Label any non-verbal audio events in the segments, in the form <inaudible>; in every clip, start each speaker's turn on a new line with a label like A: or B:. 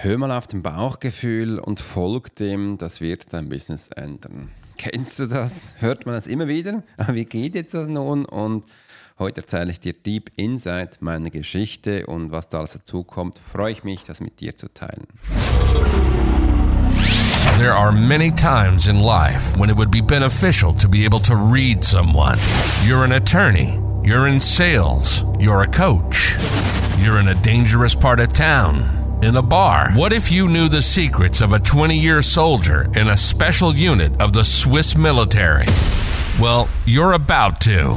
A: Hör mal auf dein Bauchgefühl und folg dem, das wird dein Business ändern. Kennst du das? Hört man das immer wieder? <laughs> Wie geht jetzt das nun? Und heute erzähle ich dir Deep Insight meine Geschichte und was da alles dazu kommt. Freue ich mich, das mit dir zu teilen.
B: There are many times in life when it would be beneficial to be able to read someone. You're an attorney, you're in sales, you're a coach, you're in a dangerous part of town in a bar. What if you knew the secrets of a 20 year soldier in a special unit of the Swiss military? Well, you're about to.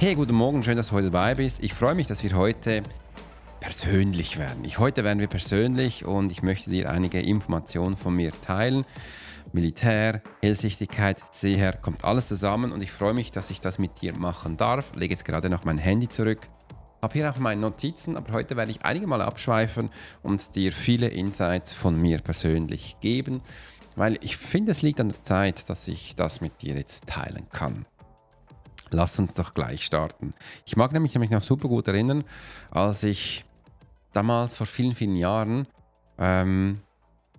A: Hey, guten Morgen, schön, dass du heute dabei bist. Ich freue mich, dass wir heute persönlich werden. Ich, heute werden wir persönlich und ich möchte dir einige Informationen von mir teilen. Militär, Hellsichtigkeit, Seher, kommt alles zusammen und ich freue mich, dass ich das mit dir machen darf. Lege jetzt gerade noch mein Handy zurück. Habe hier auch meine Notizen, aber heute werde ich einige Mal abschweifen und dir viele Insights von mir persönlich geben, weil ich finde, es liegt an der Zeit, dass ich das mit dir jetzt teilen kann. Lass uns doch gleich starten. Ich mag nämlich, nämlich noch super gut erinnern, als ich damals vor vielen, vielen Jahren ähm,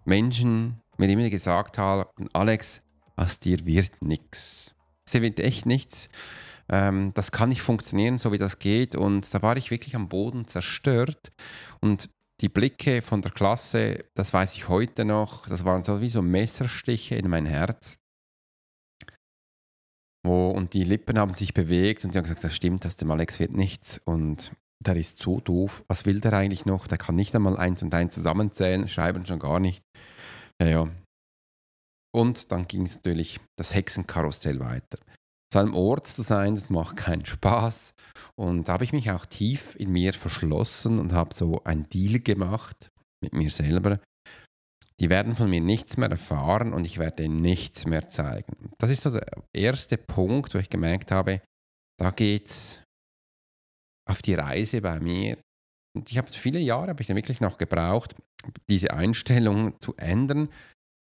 A: Menschen mir immer gesagt haben, Alex, aus dir wird nichts. Es wird echt nichts. Ähm, das kann nicht funktionieren, so wie das geht. Und da war ich wirklich am Boden zerstört. Und die Blicke von der Klasse, das weiß ich heute noch, das waren so wie so Messerstiche in mein Herz. Wo, und die Lippen haben sich bewegt und sie haben gesagt, das stimmt, das dem Alex wird nichts. Und der ist so doof. Was will der eigentlich noch? Der kann nicht einmal eins und eins zusammenzählen, schreiben schon gar nicht. Ja, ja. Und dann ging es natürlich das Hexenkarussell weiter. Zu einem Ort zu sein, das macht keinen Spaß. Und da habe ich mich auch tief in mir verschlossen und habe so einen Deal gemacht mit mir selber. Die werden von mir nichts mehr erfahren und ich werde ihnen nichts mehr zeigen. Das ist so der erste Punkt, wo ich gemerkt habe, da geht es auf die Reise bei mir. Und ich habe viele Jahre, habe ich dann wirklich noch gebraucht, diese Einstellung zu ändern.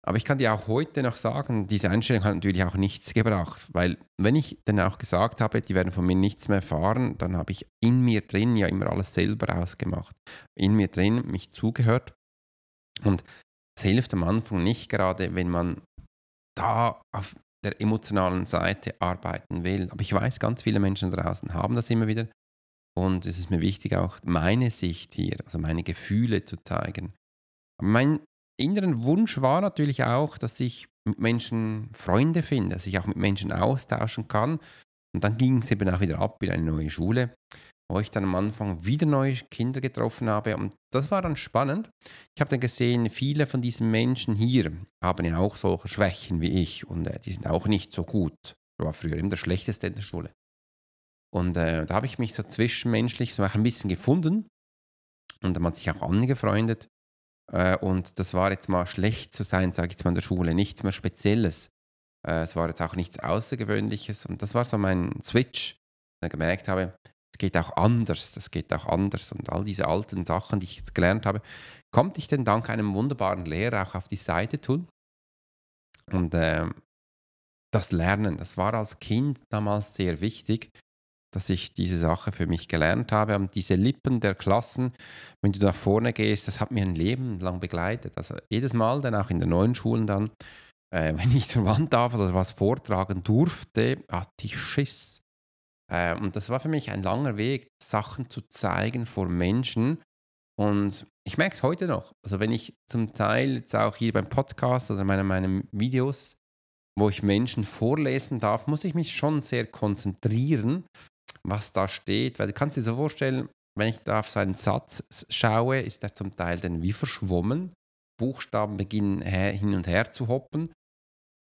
A: Aber ich kann dir auch heute noch sagen, diese Einstellung hat natürlich auch nichts gebracht, weil wenn ich dann auch gesagt habe, die werden von mir nichts mehr erfahren, dann habe ich in mir drin ja immer alles selber ausgemacht. In mir drin mich zugehört. Und es hilft am Anfang nicht gerade, wenn man da auf der emotionalen Seite arbeiten will. Aber ich weiß, ganz viele Menschen draußen haben das immer wieder. Und es ist mir wichtig, auch meine Sicht hier, also meine Gefühle zu zeigen. Mein inneren Wunsch war natürlich auch, dass ich mit Menschen Freunde finde, dass ich auch mit Menschen austauschen kann. Und dann ging es eben auch wieder ab in eine neue Schule, wo ich dann am Anfang wieder neue Kinder getroffen habe. Und das war dann spannend. Ich habe dann gesehen, viele von diesen Menschen hier haben ja auch solche Schwächen wie ich und äh, die sind auch nicht so gut. Ich war früher immer der Schlechteste in der Schule. Und äh, da habe ich mich so zwischenmenschlich so ein bisschen gefunden und dann hat sich auch angefreundet. Äh, und das war jetzt mal schlecht zu sein, sage ich jetzt mal in der Schule, nichts mehr Spezielles. Äh, es war jetzt auch nichts Außergewöhnliches und das war so mein Switch, dass ich gemerkt habe, es geht auch anders, das geht auch anders und all diese alten Sachen, die ich jetzt gelernt habe, konnte ich denn dank einem wunderbaren Lehrer auch auf die Seite tun. Und äh, das Lernen, das war als Kind damals sehr wichtig, dass ich diese Sache für mich gelernt habe. Und diese Lippen der Klassen, wenn du nach vorne gehst, das hat mir ein Leben lang begleitet. Also jedes Mal, dann auch in den neuen Schulen dann, äh, <laughs> wenn ich zur Wand darf oder was vortragen durfte, hatte ich Schiss. Äh, und das war für mich ein langer Weg, Sachen zu zeigen vor Menschen. Und ich merke es heute noch. Also wenn ich zum Teil jetzt auch hier beim Podcast oder meinen meine Videos wo ich Menschen vorlesen darf, muss ich mich schon sehr konzentrieren, was da steht, weil du kannst dir so vorstellen, wenn ich da auf seinen Satz schaue, ist er zum Teil dann wie verschwommen. Buchstaben beginnen hin und her zu hoppen.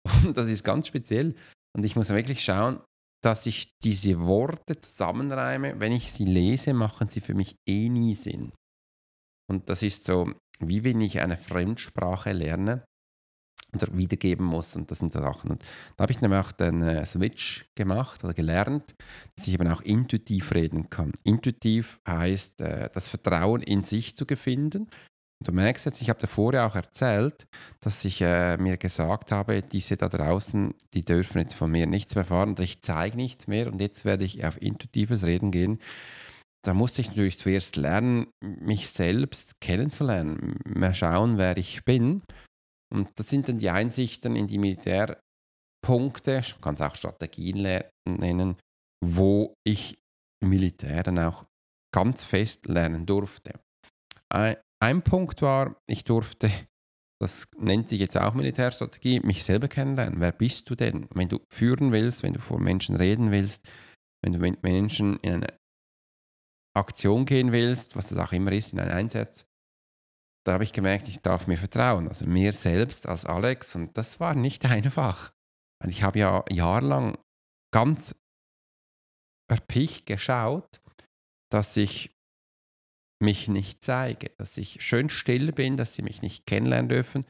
A: <laughs> Und das ist ganz speziell. Und ich muss wirklich schauen, dass ich diese Worte zusammenreime. Wenn ich sie lese, machen sie für mich eh nie Sinn. Und das ist so wie wenn ich eine Fremdsprache lerne oder wiedergeben muss. Und das sind so Sachen. Und da habe ich nämlich auch den äh, Switch gemacht oder gelernt, dass ich eben auch intuitiv reden kann. Intuitiv heißt, äh, das Vertrauen in sich zu finden. Und du merkst jetzt, ich habe davor ja auch erzählt, dass ich äh, mir gesagt habe, diese da draußen, die dürfen jetzt von mir nichts mehr erfahren und ich zeige nichts mehr und jetzt werde ich auf intuitives Reden gehen. Da musste ich natürlich zuerst lernen, mich selbst kennenzulernen, mal schauen, wer ich bin und das sind dann die Einsichten in die Militärpunkte, ich kann es auch Strategien nennen, wo ich Militär dann auch ganz fest lernen durfte. Ein, Punkt war, ich durfte, das nennt sich jetzt auch Militärstrategie, mich selber kennenlernen. Wer bist du denn? Wenn du führen willst, wenn du vor Menschen reden willst, wenn du mit Menschen in eine Aktion gehen willst, was das auch immer ist, in einen Einsatz, da habe ich gemerkt, ich darf mir vertrauen, also mir selbst als Alex. Und das war nicht <laughs> einfach. Und ich habe ja jahrelang ganz erpicht geschaut, dass ich mich nicht zeige, dass ich schön still bin, dass sie mich nicht kennenlernen dürfen.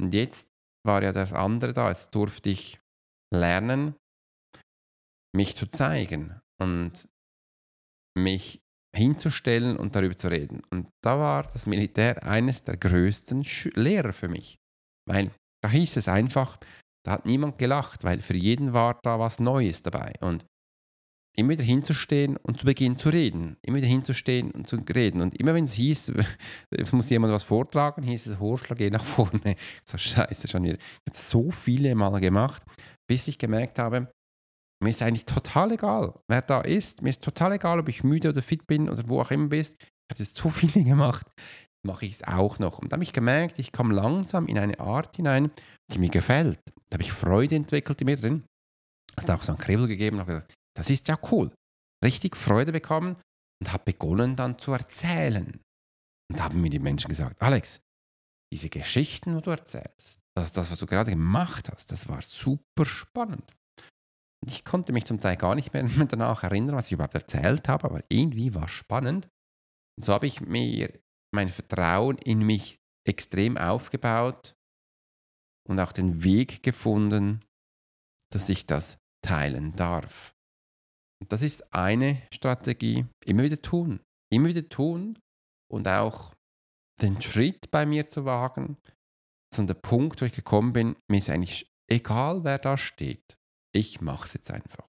A: Und jetzt war ja das andere da. Jetzt durfte ich lernen, mich zu zeigen und mich hinzustellen und darüber zu reden. Und da war das Militär eines der größten Lehrer für mich. Weil da hieß es einfach, da hat niemand gelacht, weil für jeden war da was Neues dabei. Und immer wieder hinzustehen und zu beginnen zu reden. Immer wieder hinzustehen und zu reden. Und immer wenn es hieß, <laughs> es muss jemand was vortragen, hieß es, Horschler, geh nach vorne. <laughs> So scheiße schon wieder. Ich habe so viele Mal gemacht, bis ich gemerkt habe, mir ist eigentlich total egal, wer da ist. Mir ist total egal, ob ich müde oder fit bin oder wo auch immer bist. Ich habe das so <laughs> viele gemacht, mache ich es auch noch. Und da habe ich gemerkt, ich komme langsam in eine Art hinein, die mir gefällt. Da habe ich Freude entwickelt in mir drin. Es hat auch so einen Kribbel gegeben und habe gesagt, das ist ja cool. Richtig Freude bekommen und habe begonnen dann zu erzählen. Und da haben mir die Menschen gesagt, Alex, diese Geschichten, die du erzählst, das, das, was du gerade gemacht hast, das war super spannend. Ich konnte mich zum Teil gar nicht mehr <laughs> danach erinnern, was ich überhaupt erzählt habe, aber irgendwie war es spannend. Und so habe ich mir mein Vertrauen in mich extrem aufgebaut und auch den Weg gefunden, dass ich das teilen darf. Das ist eine Strategie, immer wieder tun, immer wieder tun und auch den Schritt bei mir zu wagen. Das ist der Punkt, wo ich gekommen bin, mir ist eigentlich egal, wer da steht ich mache es jetzt einfach.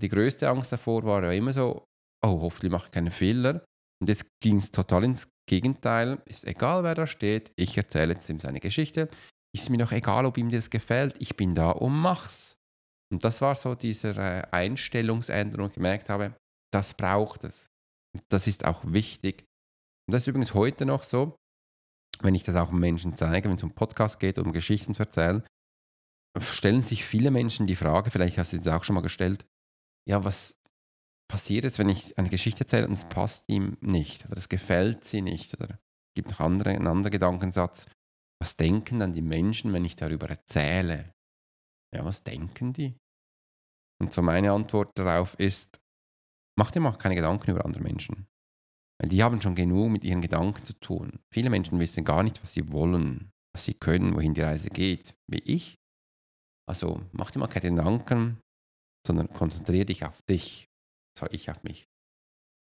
A: Die größte Angst davor war ja immer so, oh, hoffentlich mache ich keine Fehler. Und jetzt ging es total ins Gegenteil. Ist egal, wer da steht, ich erzähle jetzt ihm seine Geschichte. Ist mir noch egal, ob ihm das gefällt, ich bin da und mach's. Und das war so diese äh, Einstellungsänderung, ich gemerkt habe, das braucht es. Das ist auch wichtig. Und das ist übrigens heute noch so, wenn ich das auch Menschen zeige, wenn es um Podcast geht, um Geschichten zu erzählen, stellen sich viele Menschen die Frage, vielleicht hast du es auch schon mal gestellt, ja, was passiert jetzt, wenn ich eine Geschichte erzähle und es passt ihm nicht oder es gefällt sie nicht oder es gibt noch andere, einen anderen Gedankensatz, was denken dann die Menschen, wenn ich darüber erzähle? Ja, was denken die? Und so meine Antwort darauf ist, mach dir mal keine Gedanken über andere Menschen. Weil die haben schon genug mit ihren Gedanken zu tun. Viele Menschen wissen gar nicht, was sie wollen, was sie können, wohin die Reise geht, wie ich. Also mach dir mal keine Gedanken, sondern konzentriere dich auf dich. So ich auf mich.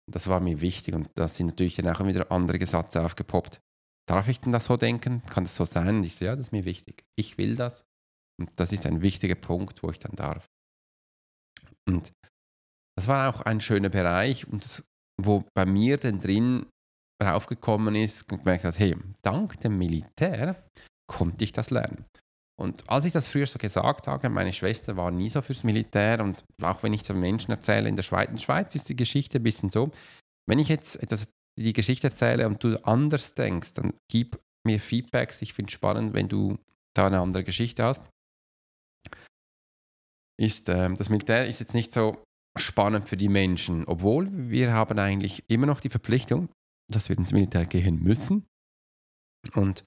A: Und das war mir wichtig und da sind natürlich dann auch wieder andere Sätze aufgepoppt. Darf ich denn das so denken? Kann das so sein? Und ich so, ja, das ist mir wichtig. Ich will das. Und das ist ein wichtiger Punkt, wo ich dann darf. Und das war auch ein schöner Bereich, und das, wo bei mir dann drin raufgekommen ist und gemerkt hat, hey, dank dem Militär konnte ich das lernen. Und als ich das früher so gesagt habe, meine Schwester war nie so fürs Militär und auch wenn ich zu Menschen erzähle in der Schweiz, in Schweiz ist die Geschichte ein bisschen so, wenn ich jetzt etwas, die Geschichte erzähle und du anders denkst, dann gib mir Feedbacks. Ich finde es spannend, wenn du da eine andere Geschichte hast. Ist, äh, das Militär ist jetzt nicht so spannend für die Menschen, obwohl wir haben eigentlich immer noch die Verpflichtung, dass wir ins Militär gehen müssen. Und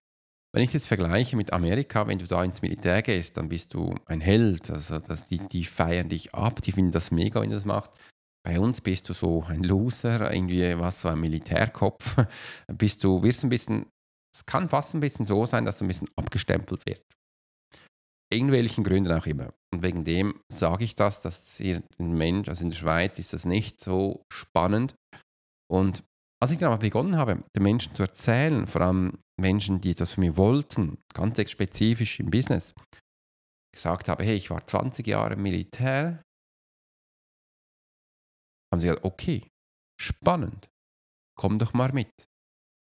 A: wenn ich es jetzt vergleiche mit Amerika, wenn du da ins Militär gehst, dann bist du ein Held. Also das, die, die feiern dich ab, die finden das mega, wenn du das machst. Bei uns bist du so ein Loser, irgendwie was, so ein Militärkopf. <laughs> bist du, wirst ein bisschen Es kann fast ein bisschen so sein, dass es ein bisschen abgestempelt wird. In welchen Gründen auch immer. Und wegen dem sage ich das, dass hier ein Mensch, also in der Schweiz ist das nicht so spannend. Und als ich dann aber begonnen habe, den Menschen zu erzählen, vor allem Menschen, die etwas von mir wollten, ganz spezifisch im Business, gesagt habe, hey, ich war 20 Jahre im Militär, haben sie gesagt, okay, spannend, komm doch mal mit.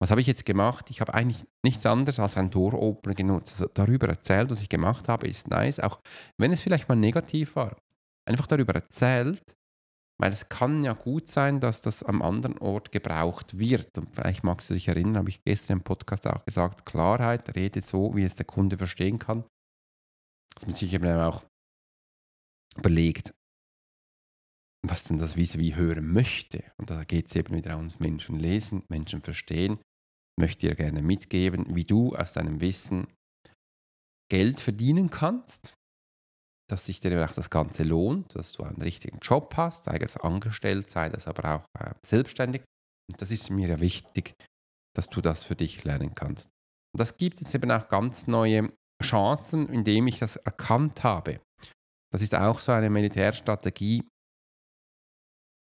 A: Was habe ich jetzt gemacht? Ich habe eigentlich nichts anderes als ein Door-Opener genutzt. Also darüber erzählt, was ich gemacht habe, ist nice, auch wenn es vielleicht mal negativ war. Einfach darüber erzählt, weil es kann ja gut sein, dass das am anderen Ort gebraucht wird. Und vielleicht magst du dich erinnern, habe ich gestern im Podcast auch gesagt, Klarheit, rede so, wie es der Kunde verstehen kann. Dass man sich eben auch überlegt, was denn das vis wie hören möchte. Und da geht es eben wieder ums Menschen lesen, Menschen verstehen. Möchte dir gerne mitgeben, wie du aus deinem Wissen Geld verdienen kannst, dass sich dir auch das Ganze lohnt, dass du einen richtigen Job hast, sei es angestellt, sei das aber auch äh, selbstständig. Und das ist mir ja wichtig, dass du das für dich lernen kannst. Und das gibt jetzt eben auch ganz neue Chancen, indem ich das erkannt habe. Das ist auch so eine Militärstrategie,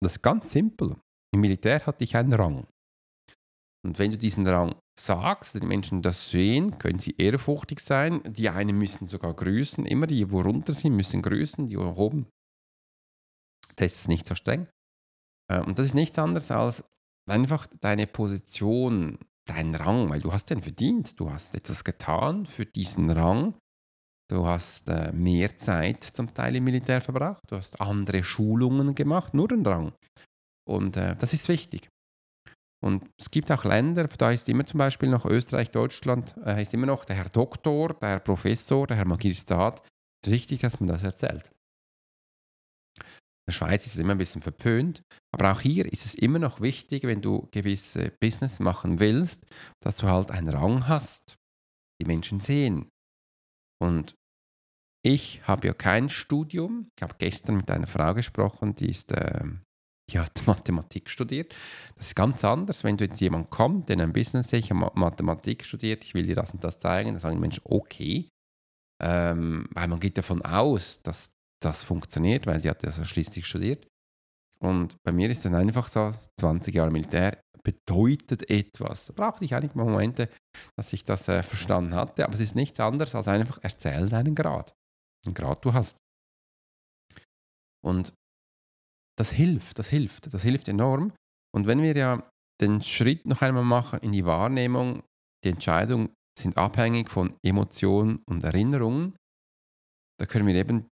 A: das ist ganz simpel. Im Militär hatte ich einen Rang. Und wenn du diesen Rang sagst, die Menschen das sehen, können sie ehrfurchtig sein. Die einen müssen sogar grüßen. Immer die, wo runter sind, müssen grüßen. Die oben, das ist nicht so streng. Äh, und das ist nichts anderes als einfach deine Position, dein Rang, weil du hast den verdient. Du hast etwas getan für diesen Rang. Du hast äh, mehr Zeit zum Teil im Militär verbracht, du hast andere Schulungen gemacht, nur den Rang. Und äh, das ist wichtig. Und es gibt auch Länder, da ist immer zum Beispiel noch Österreich, Deutschland, äh, heißt immer noch der Herr Doktor, der Herr Professor, der Herr Magistrat. Es ist wichtig, dass man das erzählt. In der Schweiz ist es immer ein bisschen verpönt, aber auch hier ist es immer noch wichtig, wenn du gewisse Business machen willst, dass du halt einen Rang hast. Die Menschen sehen. Und ich habe ja kein Studium. Ich habe gestern mit einer Frau gesprochen, die ist, äh, die hat Mathematik studiert. Das ist ganz anders, wenn du jetzt jemand kommt, der ein Business sagt, ich habe Mathematik studiert, ich will dir das und das zeigen, dann sagen die Menschen, okay. Ähm, weil man geht davon aus, dass das funktioniert, weil die hat das schließlich studiert. Und bei mir ist dann einfach so, 20 Jahre Militär bedeutet etwas. Da brauchte ich einige Momente, dass ich das äh, verstanden hatte, aber es ist nichts anderes als einfach erzähl deinen Grad einen Grad du hast. Und das hilft, das hilft, das hilft enorm. Und wenn wir ja den Schritt noch einmal machen in die Wahrnehmung, die Entscheidungen sind abhängig von Emotionen und Erinnerungen, da können wir eben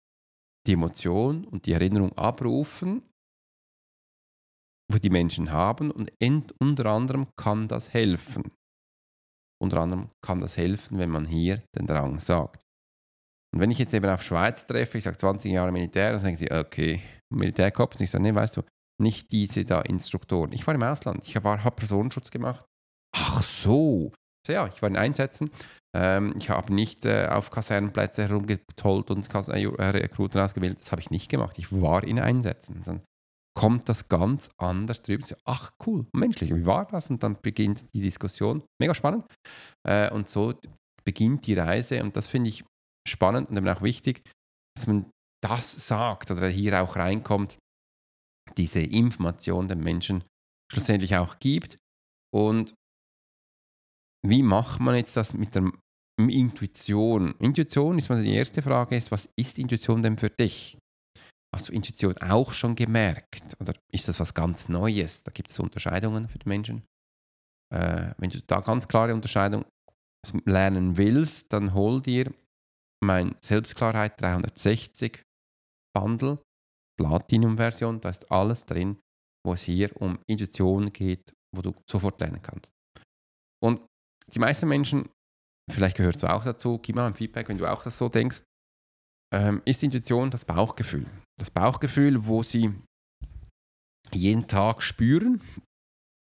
A: die Emotion und die Erinnerung abrufen, wo die Menschen haben und unter anderem kann das helfen. Unter anderem kann das helfen, wenn man hier den Drang sagt. Und wenn ich jetzt eben auf Schweiz treffe, ich sage 20 Jahre Militär, dann sagen sie, okay, Militärkopf. Und ich sage, nee, weißt du, nicht diese da Instruktoren. Ich war im Ausland, ich habe Personenschutz gemacht. Ach so. so ja, ich war in Einsätzen. Ähm, ich habe nicht äh, auf Kasernenplätze herumgetollt und Kas äh, Rekruten ausgebildet. Das habe ich nicht gemacht. Ich war in Einsätzen. Dann kommt das ganz anders drüber. Ach cool, menschlich, wie war das? Und dann beginnt die Diskussion. Mega spannend. Äh, und so beginnt die Reise. Und das finde ich spannend und eben auch wichtig, dass man das sagt oder hier auch reinkommt, diese Information den Menschen schlussendlich auch gibt. Und wie macht man jetzt das mit der Intuition? Intuition ist mal die erste Frage, ist, was ist Intuition denn für dich? Hast du Intuition auch schon gemerkt? Oder ist das was ganz Neues? Da gibt es Unterscheidungen für die Menschen. Äh, wenn du da ganz klare Unterscheidung lernen willst, dann hol dir mein Selbstklarheit 360 Bundle, Platinum-Version, da ist alles drin, wo es hier um Intuition geht, wo du sofort lernen kannst. Und die meisten Menschen, vielleicht gehört es auch dazu, gib mal ein Feedback, wenn du auch das so denkst, ähm, ist Intuition das Bauchgefühl. Das Bauchgefühl, wo sie jeden Tag spüren,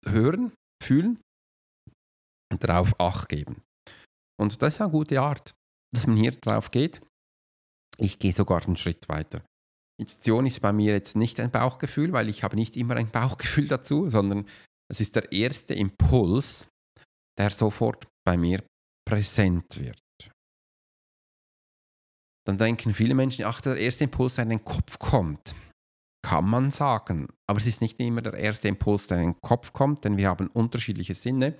A: hören, fühlen und darauf Acht geben. Und das ist eine gute Art dass man hier drauf geht. Ich gehe sogar einen Schritt weiter. Intuition ist bei mir jetzt nicht ein Bauchgefühl, weil ich habe nicht immer ein Bauchgefühl dazu, sondern es ist der erste Impuls, der sofort bei mir präsent wird. Dann denken viele Menschen, ach, der erste Impuls, der in den Kopf kommt, kann man sagen. Aber es ist nicht immer der erste Impuls, der in den Kopf kommt, denn wir haben unterschiedliche Sinne.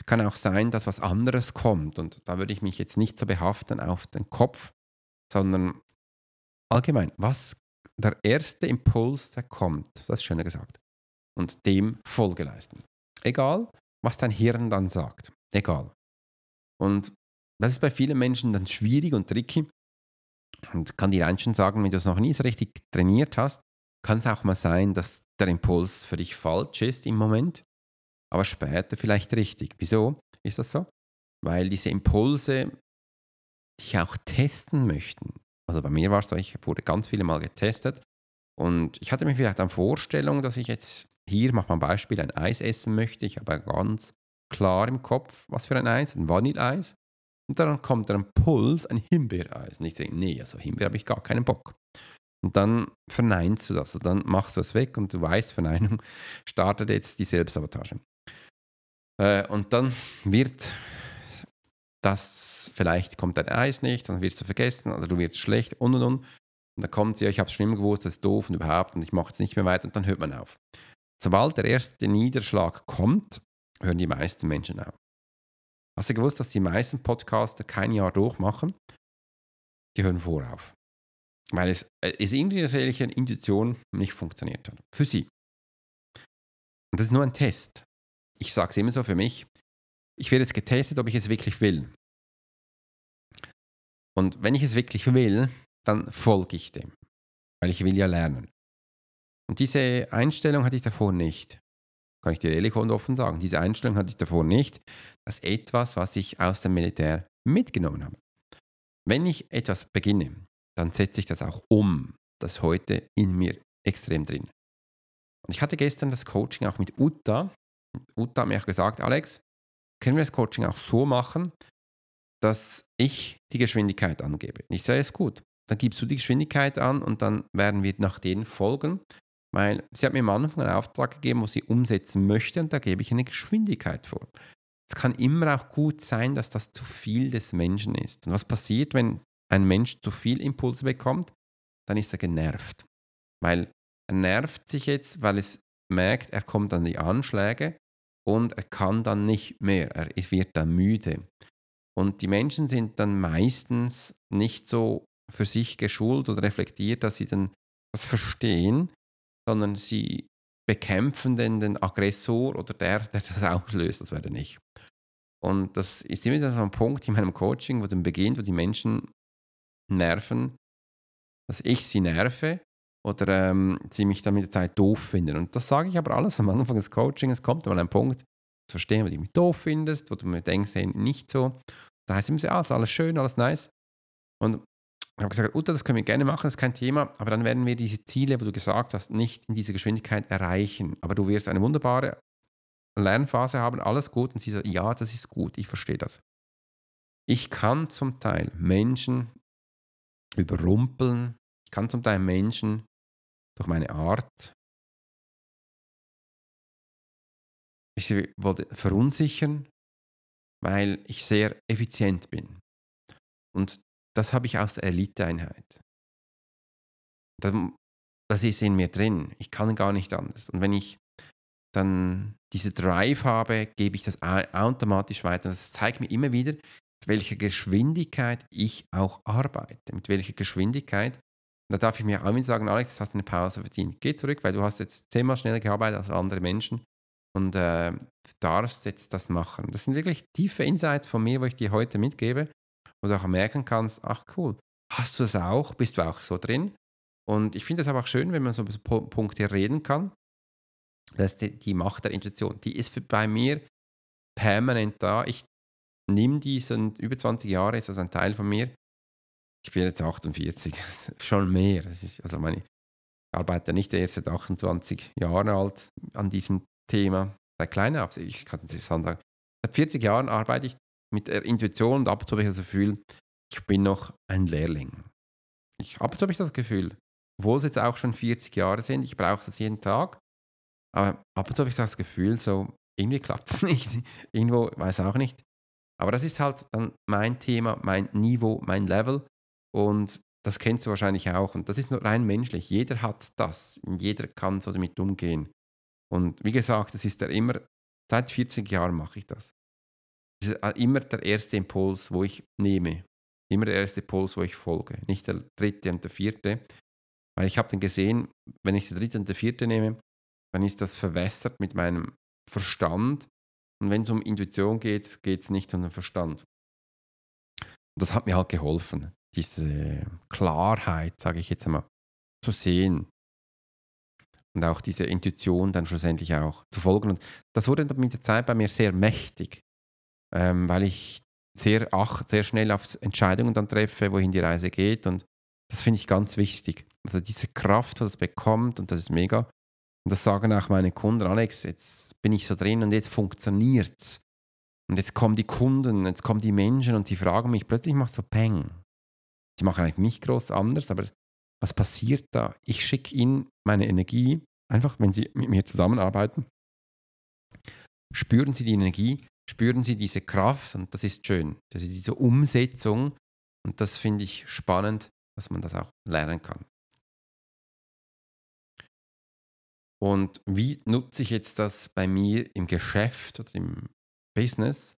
A: Es kann auch sein, dass was anderes kommt. Und da würde ich mich jetzt nicht so behaften auf den Kopf, sondern allgemein, was der erste Impuls, der kommt, das ist schöner gesagt, und dem Folge leisten. Egal, was dein Hirn dann sagt. Egal. Und das ist bei vielen Menschen dann schwierig und tricky. Und kann dir eins schon sagen, wenn du es noch nie so richtig trainiert hast, kann es auch mal sein, dass der Impuls für dich falsch ist im Moment, aber später vielleicht richtig. Wieso ist das so? Weil diese Impulse dich auch testen möchten. Also bei mir war es so, ich wurde ganz viele Mal getestet und ich hatte mir vielleicht eine Vorstellung, dass ich jetzt hier, mach mal ein Beispiel, ein Eis essen möchte. Ich habe ganz klar im Kopf, was für ein Eis, ein Vanilleeis. Und dann kommt ein Puls, ein Himbeereis. Und ich sage, nee, also Himbeer habe ich gar keinen Bock. Und dann verneinst du das. Also dann machst du das weg und du weißt, Verneinung <laughs> startet jetzt die Selbstsabotage. Äh, und dann wird das, vielleicht kommt dein Eis nicht, dann wirst du vergessen oder du wirst schlecht und und und. Und dann kommt sie, ich habe es schlimm gewusst, das ist doof und überhaupt und ich mache es nicht mehr weiter und dann hört man auf. Sobald der erste Niederschlag kommt, hören die meisten Menschen auf. Hast du gewusst, dass die meisten Podcaster kein Jahr durchmachen? Die hören vorauf. Weil es, äh, es irgendwie eine solche Intuition nicht funktioniert hat. Für sie. Und das ist nur ein Test. Ich sage es immer so für mich. Ich werde jetzt getestet, ob ich es wirklich will. Und wenn ich es wirklich will, dann folge ich dem. Weil ich will ja lernen. Und diese Einstellung hatte ich davor nicht. Kann ich dir ehrlich und offen sagen. Diese Einstellung hatte ich davor nicht. Das ist etwas, was ich aus dem Militär mitgenommen habe. Wenn ich etwas beginne, dann setze ich das auch um. Das heute in mir extrem drin. Und ich hatte gestern das Coaching auch mit Uta. Uta hat mir auch gesagt, Alex, können wir das Coaching auch so machen, dass ich die Geschwindigkeit angebe. Ich sage, es gut. Dann gibst du die Geschwindigkeit an und dann werden wir nach denen folgen, weil sie hat mir am Anfang einen Auftrag gegeben, wo sie umsetzen möchte und da gebe ich eine Geschwindigkeit vor. Es kann immer auch gut sein, dass das zu viel des Menschen ist. Und was passiert, wenn ein Mensch zu viel Impulse bekommt? Dann ist er genervt. Weil er nervt sich jetzt, weil es merkt, er kommt an die Anschläge und er kann dann nicht mehr. Er wird dann müde. Und die Menschen sind dann meistens nicht so für sich geschult oder reflektiert, dass sie dann das verstehen, sondern sie bekämpfen den, den Aggressor oder der, der das <laughs> auslöst, das wäre nicht. Und das ist immer so ein Punkt in meinem Coaching, wo dann beginnt, wo die Menschen nerven, dass ich sie nerve oder ähm, sie mich dann mit der Zeit doof finden. Und das sage ich aber alles am Anfang des Coachings. Es kommt mal ein Punkt, zu verstehen, wo du mich doof findest, wo du mir denkst, hey, nicht so. Da heißt es immer, ja, ist alles schön, alles nice. Und ich habe gesagt, Uta, das können wir gerne machen, das ist kein Thema, aber dann werden wir diese Ziele, wo du gesagt hast, nicht in dieser Geschwindigkeit erreichen. Aber du wirst eine wunderbare Lernphase haben, alles gut. Und sie sagt, ja, das ist gut, ich verstehe das. Ich kann zum Teil Menschen überrumpeln, ich kann zum Teil Menschen durch meine Art, ich wollte verunsichern, weil ich sehr effizient bin. Und das habe ich aus der Eliteeinheit. Das ist in mir drin. Ich kann gar nicht anders. Und wenn ich dann diese Drive habe, gebe ich das automatisch weiter. Das zeigt mir immer wieder, mit welcher Geschwindigkeit ich auch arbeite. Mit welcher Geschwindigkeit. Da darf ich mir auch wieder sagen, Alex, du hast eine Pause verdient. Geh zurück, weil du hast jetzt zehnmal schneller gearbeitet als andere Menschen und äh, darfst jetzt das machen. Das sind wirklich tiefe Insights von mir, wo ich dir heute mitgebe wo du auch merken kannst, ach cool, hast du das auch, bist du auch so drin? Und ich finde es aber auch schön, wenn man so über Punkte reden kann. Das ist die, die Macht der Intuition. Die ist für, bei mir permanent da. Ich nehme die, sind über 20 Jahre, ist das ein Teil von mir. Ich bin jetzt 48, <laughs> schon mehr. Ist, also meine, ich arbeite nicht erst seit 28 Jahren alt an diesem Thema. Seit klein auf, ich kann es sagen, seit 40 Jahren arbeite ich mit der Intuition und ab und zu habe ich das Gefühl, ich bin noch ein Lehrling. Ich, ab und zu habe ich das Gefühl, obwohl es jetzt auch schon 40 Jahre sind, ich brauche das jeden Tag, aber ab und zu habe ich das Gefühl, so irgendwie klappt es <laughs> nicht. Irgendwo, weiß auch nicht. Aber das ist halt dann mein Thema, mein Niveau, mein Level und das kennst du wahrscheinlich auch und das ist nur rein menschlich. Jeder hat das, jeder kann so damit umgehen. Und wie gesagt, das ist ja immer, seit 40 Jahren mache ich das. Das ist äh, immer der erste Impuls, wo ich nehme. Immer der erste Impuls, wo ich folge. Nicht der dritte und der vierte. Weil ich habe dann gesehen, wenn ich der dritte und der vierte nehme, dann ist das verwässert mit meinem Verstand. Und wenn es um Intuition geht, geht es nicht um den Verstand. Und das hat mir halt geholfen, diese Klarheit, sage ich jetzt einmal, zu sehen. Und auch diese Intuition dann schlussendlich auch zu folgen. Und das wurde mit der Zeit bei mir sehr mächtig, ähm, weil ich sehr, ach, sehr schnell auf Entscheidungen dann treffe, wohin die Reise geht. Und das finde ich ganz wichtig. Also diese Kraft, die das bekommt, und das ist mega. Und das sagen auch meine Kunden, Alex, jetzt bin ich so drin und jetzt funktioniert es. Und jetzt kommen die Kunden, jetzt kommen die Menschen und die fragen mich, plötzlich macht so Peng. Die machen eigentlich nicht groß anders, aber was passiert da? Ich schicke ihnen meine Energie, einfach wenn sie mit mir zusammenarbeiten. Spüren sie die Energie, spüren sie diese Kraft und das ist schön. Das ist diese Umsetzung und das finde ich spannend, dass man das auch lernen kann. Und wie nutze ich jetzt das bei mir im Geschäft oder im Business?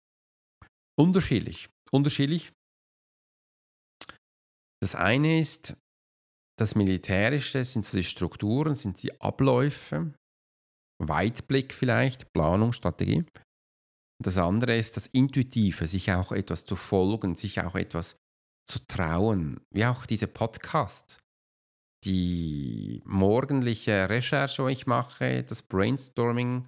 A: Unterschiedlich. Unterschiedlich. Das eine ist, das Militärische sind die Strukturen, sind die Abläufe, Weitblick vielleicht, Planung, Strategie. das andere ist das Intuitive, sich auch etwas zu folgen, sich auch etwas zu trauen, wie auch diese Podcast die morgendliche Recherche, die ich mache, das Brainstorming,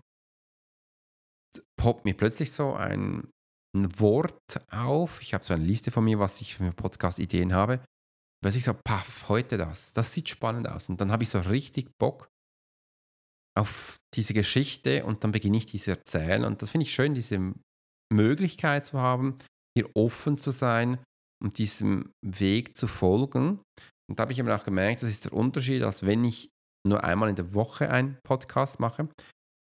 A: poppt mir plötzlich so ein, ein Wort auf. Ich habe so eine Liste von mir, was ich für Podcast-Ideen habe. Was ich so, paff, heute das. Das sieht spannend aus. Und dann habe ich so richtig Bock auf diese Geschichte und dann beginne ich diese erzählen. Und das finde ich schön, diese Möglichkeit zu haben, hier offen zu sein und diesem Weg zu folgen. Und da habe ich eben auch gemerkt, das ist der Unterschied, als wenn ich nur einmal in der Woche einen Podcast mache.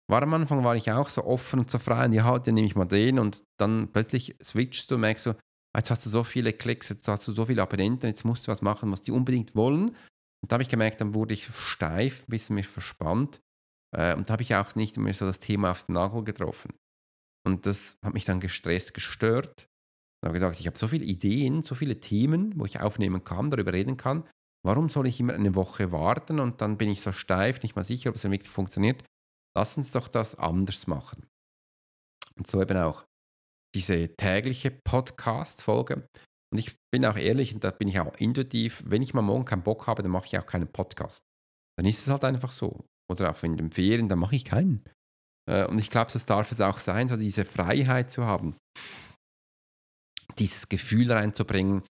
A: War am Anfang war ich auch so offen und so frei und ja, dann nehme ich mal den und dann plötzlich switchst du und merkst so, jetzt hast du so viele Klicks, jetzt hast du so viele Abonnenten, jetzt musst du was machen, was die unbedingt wollen. Und da habe ich gemerkt, dann wurde ich steif, ein bisschen mich verspannt. Äh, und da habe ich auch nicht mehr so das Thema auf den Nagel getroffen. Und das hat mich dann gestresst, gestört. Ich habe gesagt, ich habe so viele Ideen, so viele Themen, wo ich aufnehmen kann, darüber reden kann. Warum soll ich immer eine Woche warten und dann bin ich so steif, nicht mal sicher, ob es wirklich funktioniert? Lass uns doch das anders machen. Und so eben auch diese tägliche Podcast-Folge. Und ich bin auch ehrlich und da bin ich auch intuitiv, wenn ich mal morgen keinen Bock habe, dann mache ich auch keinen Podcast. Dann ist es halt einfach so. Oder auch in den Ferien, dann mache ich keinen. Äh, und ich glaube, das darf es auch sein, so diese Freiheit zu haben dieses Gefühl reinzubringen,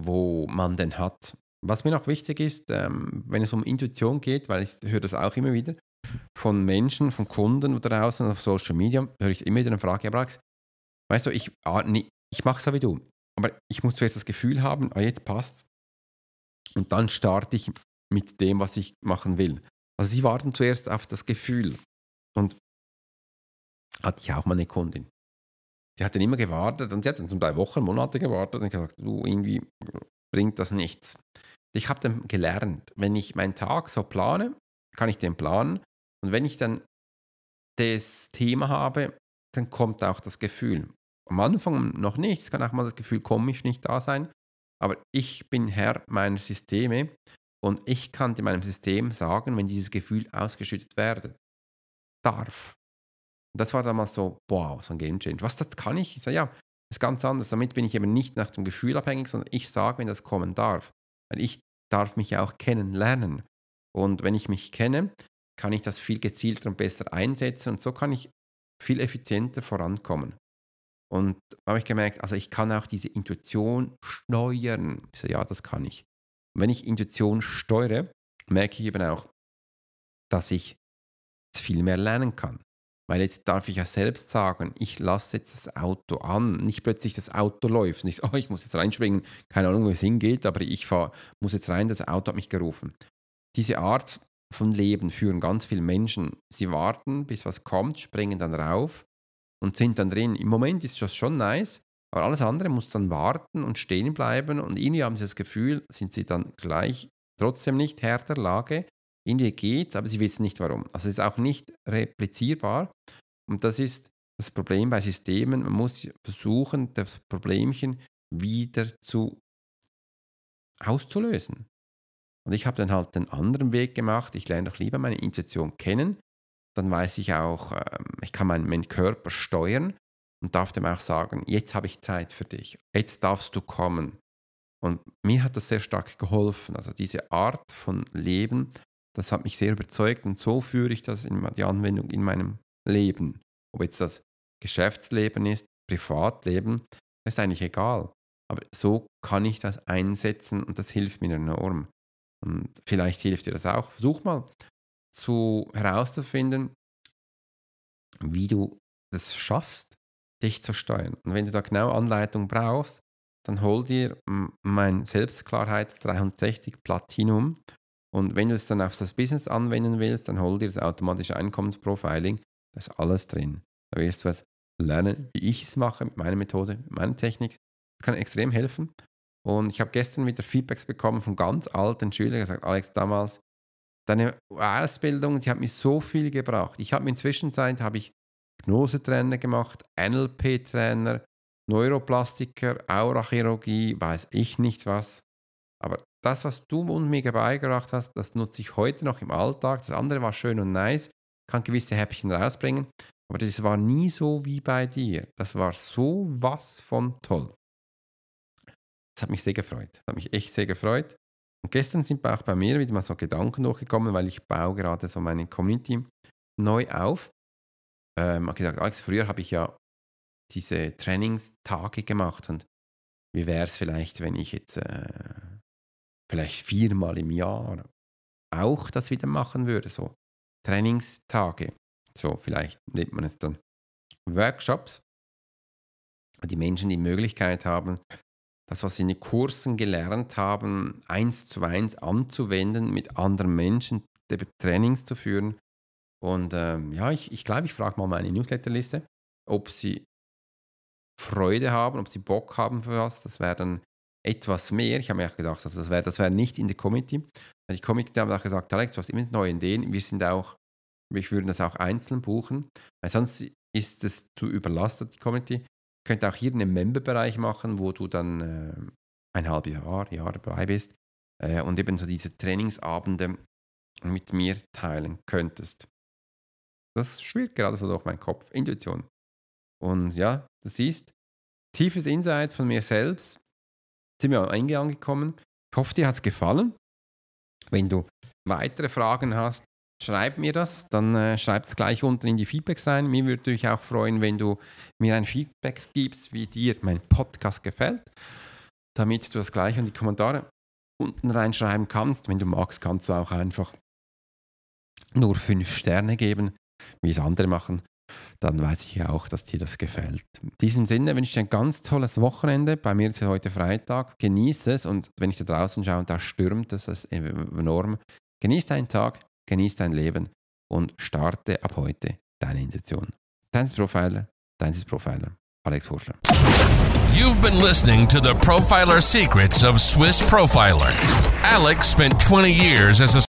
A: wo man denn hat. Was mir noch wichtig ist, ähm, wenn es um Intuition geht, weil ich höre das auch immer wieder von Menschen, von Kunden da draußen auf Social Media, höre ich immer wieder eine Frage, aber Alex, weißt du, ich, ah, nee, ich mache es so wie du, aber ich muss zuerst das Gefühl haben, ah, jetzt passt und dann starte ich mit dem, was ich machen will. Also sie warten zuerst auf das Gefühl. Und hatte ich auch mal eine Kundin. Die hat dann immer gewartet und sie hat dann zum Teil Wochen, Monate gewartet und gesagt, du, irgendwie bringt das nichts. Ich habe dann gelernt, wenn ich meinen Tag so plane, kann ich den planen. Und wenn ich dann das Thema habe, dann kommt auch das Gefühl. Am Anfang noch nicht, es kann auch mal das Gefühl komisch nicht da sein, aber ich bin Herr meiner Systeme und ich kann in meinem System sagen, wenn dieses Gefühl ausgeschüttet werden darf. Und das war damals so, wow, so ein Game Change. Was das kann ich? Ich sage, ja, das ist ganz anders. Damit bin ich eben nicht nach dem Gefühl abhängig, sondern ich sage, wenn das kommen darf. Weil ich darf mich ja auch kennenlernen. Und wenn ich mich kenne, kann ich das viel gezielter und besser einsetzen und so kann ich viel effizienter vorankommen. Und da habe ich gemerkt, also ich kann auch diese Intuition steuern. Ich sage, ja, das kann ich. Und wenn ich Intuition steuere, merke ich eben auch, dass ich viel mehr lernen kann. Weil jetzt darf ich ja selbst sagen, ich lasse jetzt das Auto an, nicht plötzlich das Auto läuft. Nicht, oh, ich muss jetzt reinspringen, keine Ahnung, wo es hingeht, aber ich fahr, muss jetzt rein, das Auto hat mich gerufen. Diese Art von Leben führen ganz viele Menschen. Sie warten, bis was kommt, springen dann rauf und sind dann drin. Im Moment ist das schon nice, Aber alles andere muss dann warten und stehen bleiben und irgendwie haben sie das Gefühl, sind sie dann gleich trotzdem nicht Herr der Lage. Irgendwie geht's, aber sie wissen nicht warum. Also es ist auch nicht replizierbar und das ist das Problem bei Systemen. Man muss versuchen, das Problemchen wieder zu auszulösen. Und ich habe dann halt den anderen Weg gemacht. Ich lerne doch lieber meine Intuition kennen. Dann weiß ich auch, ähm, ich kann meinen, Körper steuern und darf dem auch sagen, jetzt habe ich Zeit für dich. Jetzt darfst du kommen. Und mir hat das sehr stark geholfen. Also diese Art von Leben, das hat mich sehr überzeugt und so führe ich das in die Anwendung in meinem Leben. Ob jetzt das Geschäftsleben ist, Privatleben, ist eigentlich egal. Aber so kann ich das einsetzen und das hilft mir enorm. Und vielleicht hilft dir das auch. Versuch mal zu herauszufinden, wie du das schaffst, dich zu steuern. Und wenn du da genau Anleitung brauchst, dann hol dir mein Selbstklarheit 360 Platinum. Und wenn du es dann auf das Business anwenden willst, dann hol dir das automatische Einkommensprofiling. Da ist alles drin. Da wirst du was lernen, wie ich es mache, mit meiner Methode, mit meiner Technik. Das kann extrem helfen. Und ich habe gestern wieder Feedbacks bekommen von ganz alten Schülern, gesagt, Alex, damals, deine Ausbildung, die hat mir so viel gebracht. Ich habe inzwischen Zeit, habe ich Hypnose-Trainer gemacht, NLP-Trainer, Neuroplastiker, Aurachirurgie, weiß ich nicht was. Aber das, was du und mir beigebracht hast, das nutze ich heute noch im Alltag. Das andere war schön und nice, kann gewisse Häppchen rausbringen, aber das war nie so wie bei dir. Das war so was von toll. Das hat mich sehr gefreut. Das hat mich echt sehr gefreut. Und gestern sind auch bei mir wieder mal so Gedanken durchgekommen, weil ich baue gerade so meine Community neu auf. Ähm, habe gesagt, Alex, früher habe ich ja diese Trainingstage gemacht und wie wäre es vielleicht, wenn ich jetzt äh, vielleicht viermal im Jahr auch das wieder machen würde, so Trainingstage. So, vielleicht nennt man es dann Workshops, die Menschen die Möglichkeit haben, das, was sie in den Kursen gelernt haben, eins zu eins anzuwenden, mit anderen Menschen Trainings zu führen. Und ähm, ja, ich glaube, ich, glaub, ich frage mal meine Newsletterliste, ob sie Freude haben, ob sie Bock haben für was. Das wäre dann etwas mehr. Ich habe mir auch gedacht, also das wäre das wär nicht in der Committee. Die Committee haben auch gesagt, Alex, du hast immer neue Ideen. Wir sind auch, wir würden das auch einzeln buchen, weil sonst ist es zu überlastet, die Committee könnte auch hier einen Member-Bereich machen, wo du dann äh, ein halbes Jahr, Jahr dabei bist äh, und eben so diese Trainingsabende mit mir teilen könntest. Das schwirrt gerade so durch meinen Kopf. Intuition. Und ja, du siehst, tiefes Insight von mir selbst. Sind wir am Ende angekommen. Ich hoffe, dir hat es gefallen. Wenn du weitere Fragen hast, schreib mir das, dann äh, schreib es gleich unten in die Feedbacks rein. Mir würde mich auch freuen, wenn du mir ein Feedback gibst, wie dir mein Podcast gefällt, damit du das gleich in die Kommentare unten reinschreiben kannst. Wenn du magst, kannst du auch einfach nur fünf Sterne geben, wie es andere machen. Dann weiß ich ja auch, dass dir das gefällt. In diesem Sinne wünsche ich dir ein ganz tolles Wochenende. Bei mir ist es heute Freitag. Genieße es und wenn ich da draußen schaue, da stürmt es enorm. Genieß deinen Tag genieß dein Leben und starte ab heute deine Intention. Dein Profiler, dein Profiler, Alex Horschler.
B: You've been listening to the Profiler Secrets of Swiss Profiler. Alex spent 20 years as a